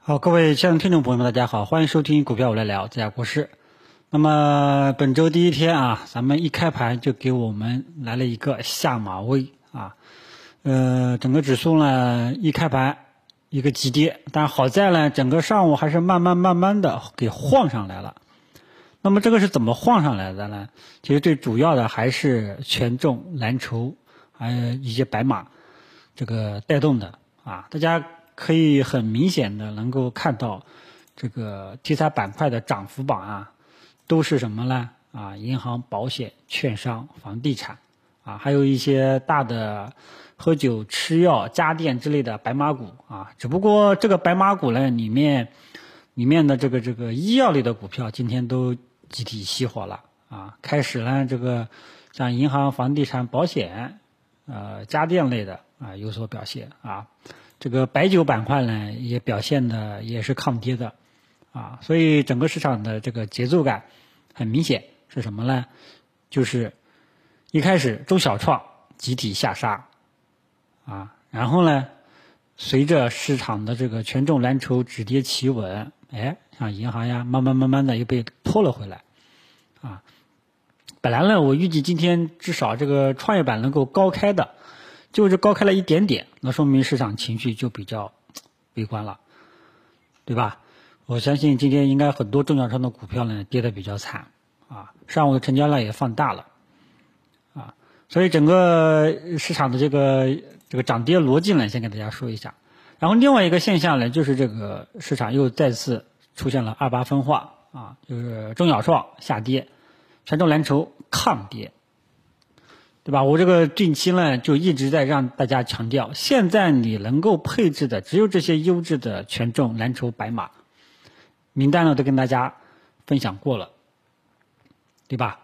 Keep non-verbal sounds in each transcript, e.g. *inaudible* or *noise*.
好，各位亲爱的听众朋友们，大家好，欢迎收听股票我来聊这家股市。那么本周第一天啊，咱们一开盘就给我们来了一个下马威啊，呃，整个指数呢一开盘一个急跌，但好在呢，整个上午还是慢慢慢慢的给晃上来了。那么这个是怎么晃上来的呢？其实最主要的还是权重蓝筹还有一些白马这个带动的啊，大家。可以很明显的能够看到，这个题材板块的涨幅榜啊，都是什么呢？啊，银行、保险、券商、房地产，啊，还有一些大的喝酒、吃药、家电之类的白马股啊。只不过这个白马股呢，里面里面的这个这个医药类的股票今天都集体熄火了啊。开始呢，这个像银行、房地产、保险，呃，家电类的啊有所表现啊。这个白酒板块呢，也表现的也是抗跌的，啊，所以整个市场的这个节奏感很明显是什么呢？就是一开始中小创集体下杀，啊，然后呢，随着市场的这个权重蓝筹止跌企稳，哎，像银行呀，慢慢慢慢的又被拖了回来，啊，本来呢，我预计今天至少这个创业板能够高开的。就是高开了一点点，那说明市场情绪就比较悲观了，对吧？我相信今天应该很多中小创的股票呢跌得比较惨啊，上午的成交量也放大了啊，所以整个市场的这个这个涨跌逻辑呢，先给大家说一下。然后另外一个现象呢，就是这个市场又再次出现了二八分化啊，就是中小创下跌，权重蓝筹抗跌。对吧？我这个近期呢，就一直在让大家强调，现在你能够配置的只有这些优质的权重蓝筹白马，名单呢都跟大家分享过了，对吧？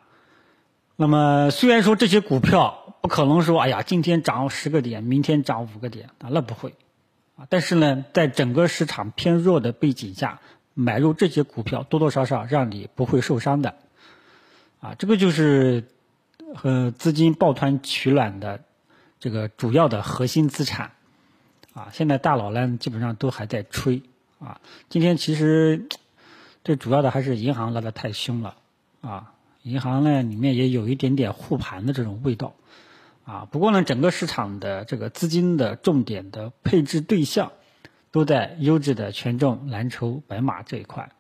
那么虽然说这些股票不可能说，哎呀，今天涨十个点，明天涨五个点啊，那不会啊。但是呢，在整个市场偏弱的背景下，买入这些股票多多少少让你不会受伤的，啊，这个就是。和资金抱团取暖的这个主要的核心资产啊，现在大佬呢基本上都还在吹啊。今天其实最主要的还是银行拉的太凶了啊，银行呢里面也有一点点护盘的这种味道啊。不过呢，整个市场的这个资金的重点的配置对象都在优质的权重蓝筹白马这一块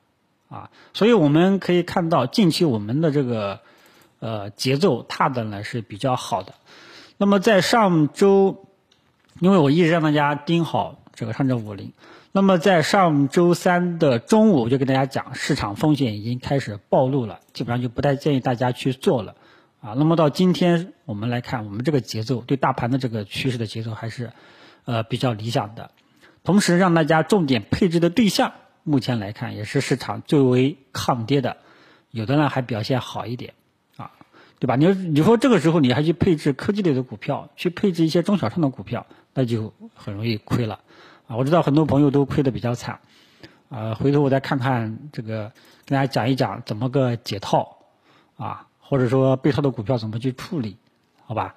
啊，所以我们可以看到近期我们的这个。呃，节奏踏的呢是比较好的。那么在上周，因为我一直让大家盯好这个上证五零。那么在上周三的中午，我就跟大家讲，市场风险已经开始暴露了，基本上就不太建议大家去做了。啊，那么到今天我们来看，我们这个节奏对大盘的这个趋势的节奏还是呃比较理想的。同时，让大家重点配置的对象，目前来看也是市场最为抗跌的，有的呢还表现好一点。对吧？你说你说这个时候你还去配置科技类的股票，去配置一些中小创的股票，那就很容易亏了啊！我知道很多朋友都亏得比较惨啊。回头我再看看这个，跟大家讲一讲怎么个解套啊，或者说被套的股票怎么去处理，好吧？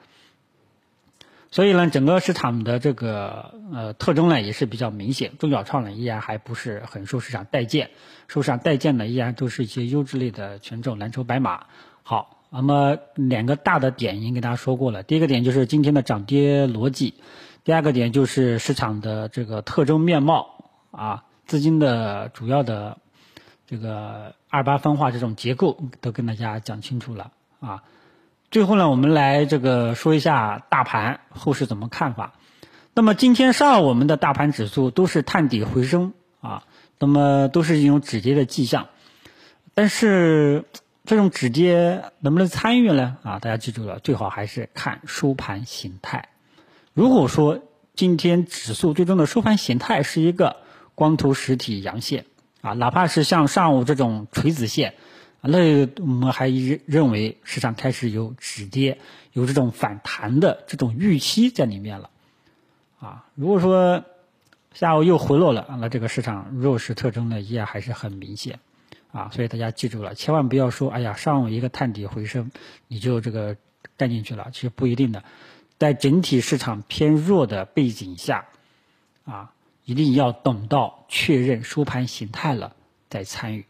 所以呢，整个市场的这个呃特征呢也是比较明显，中小创呢依然还不是很受市场待见，受市场待见的依然都是一些优质类的权重蓝筹白马。好。那么两个大的点已经跟大家说过了，第一个点就是今天的涨跌逻辑，第二个点就是市场的这个特征面貌啊，资金的主要的这个二八分化这种结构都跟大家讲清楚了啊。最后呢，我们来这个说一下大盘后市怎么看法。那么今天上午我们的大盘指数都是探底回升啊，那么都是一种止跌的迹象，但是。这种止跌能不能参与呢？啊，大家记住了，最好还是看收盘形态。如果说今天指数最终的收盘形态是一个光头实体阳线，啊，哪怕是像上午这种锤子线，那我们还认为市场开始有止跌、有这种反弹的这种预期在里面了。啊，如果说下午又回落了，那这个市场弱势特征呢，依然还是很明显。啊，所以大家记住了，千万不要说，哎呀，上午一个探底回升，你就这个干进去了，其实不一定的。在整体市场偏弱的背景下，啊，一定要等到确认收盘形态了再参与，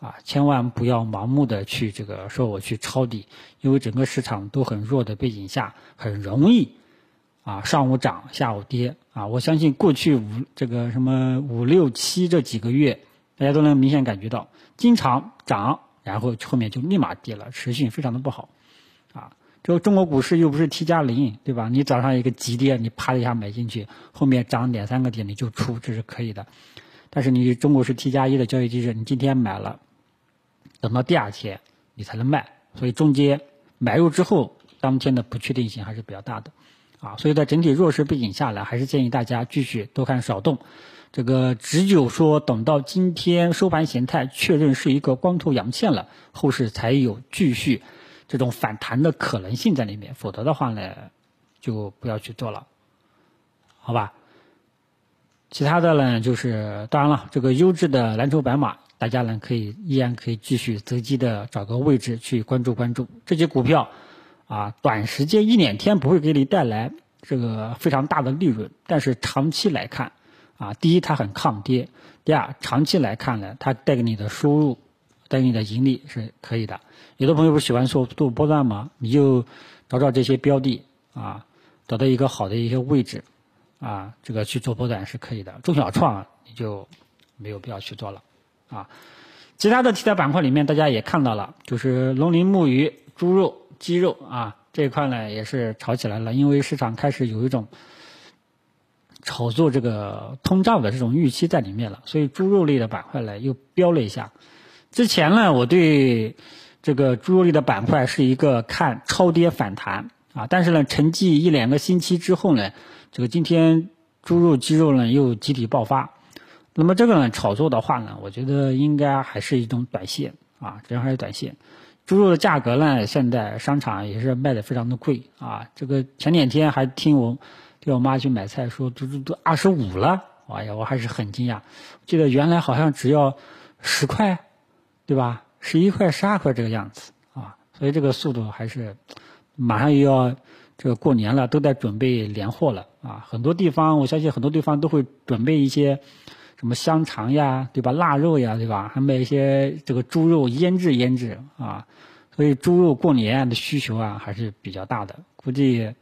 啊，千万不要盲目的去这个说我去抄底，因为整个市场都很弱的背景下，很容易，啊，上午涨下午跌，啊，我相信过去五这个什么五六七这几个月，大家都能明显感觉到，经常涨，然后后面就立马跌了，持续性非常的不好，啊。这个中国股市又不是 T 加零，对吧？你早上一个急跌，你啪的一下买进去，后面涨两三个点你就出，这是可以的。但是你中国是 T 加一的交易机制，你今天买了，等到第二天你才能卖，所以中间买入之后，当天的不确定性还是比较大的，啊，所以在整体弱势背景下来，还是建议大家继续多看少动。这个只有说等到今天收盘形态确认是一个光头阳线了，后市才有继续。这种反弹的可能性在里面，否则的话呢，就不要去做了，好吧？其他的呢，就是当然了，这个优质的蓝筹白马，大家呢可以依然可以继续择机的找个位置去关注关注这些股票，啊，短时间一两天不会给你带来这个非常大的利润，但是长期来看，啊，第一它很抗跌，第二长期来看呢，它带给你的收入。带给你的盈利是可以的。有的朋友不喜欢做做波段吗？你就找找这些标的啊，找到一个好的一些位置啊，这个去做波段是可以的。中小创你就没有必要去做了啊。其他的题材板块里面，大家也看到了，就是农林牧渔、猪肉、鸡肉啊这一块呢也是炒起来了，因为市场开始有一种炒作这个通胀的这种预期在里面了，所以猪肉类的板块呢又飙了一下。之前呢，我对这个猪肉类的板块是一个看超跌反弹啊，但是呢，沉寂一两个星期之后呢，这个今天猪肉、鸡肉呢又集体爆发。那么这个呢，炒作的话呢，我觉得应该还是一种短线啊，主要还是短线。猪肉的价格呢，现在商场也是卖的非常的贵啊。这个前两天还听我听我妈去买菜说，都都都二十五了，哎呀，我还是很惊讶。记得原来好像只要十块。对吧？十一块、十二块这个样子啊，所以这个速度还是马上又要这个过年了，都在准备年货了啊。很多地方，我相信很多地方都会准备一些什么香肠呀，对吧？腊肉呀，对吧？还卖一些这个猪肉腌制腌制啊。所以猪肉过年的需求啊还是比较大的。估计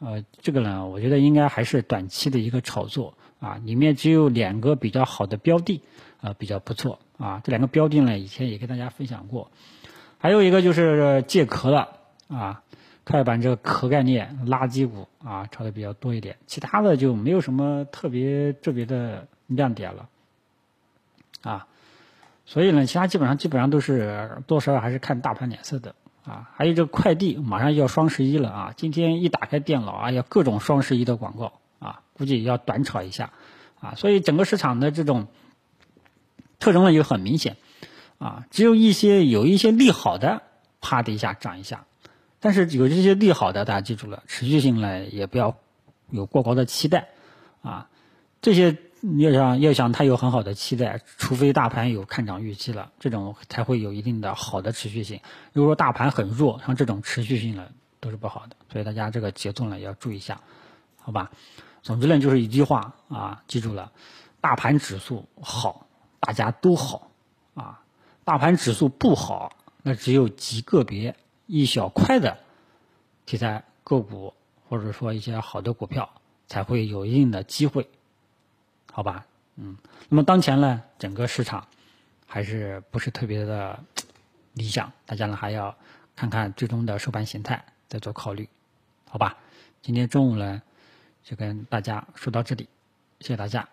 呃这个呢，我觉得应该还是短期的一个炒作啊。里面只有两个比较好的标的啊，比较不错。啊，这两个标的呢，以前也跟大家分享过，还有一个就是借壳的啊，快板这个壳概念垃圾股啊，炒的比较多一点，其他的就没有什么特别特别的亮点了，啊，所以呢，其他基本上基本上都是多少还是看大盘脸色的啊，还有这个快递马上要双十一了啊，今天一打开电脑啊，要各种双十一的广告啊，估计要短炒一下啊，所以整个市场的这种。特征呢就很明显，啊，只有一些有一些利好的，啪的一下涨一下，但是有这些利好的，大家记住了，持续性呢也不要有过高的期待，啊，这些要想要想它有很好的期待，除非大盘有看涨预期了，这种才会有一定的好的持续性。如果说大盘很弱，像这种持续性呢都是不好的，所以大家这个节奏呢要注意一下，好吧？总之呢就是一句话啊，记住了，大盘指数好。大家都好，啊，大盘指数不好，那只有极个别一小块的题材个股，或者说一些好的股票才会有一定的机会，好吧？嗯，那么当前呢，整个市场还是不是特别的 *tsk* 理想，大家呢还要看看最终的收盘形态再做考虑，好吧？今天中午呢就跟大家说到这里，谢谢大家。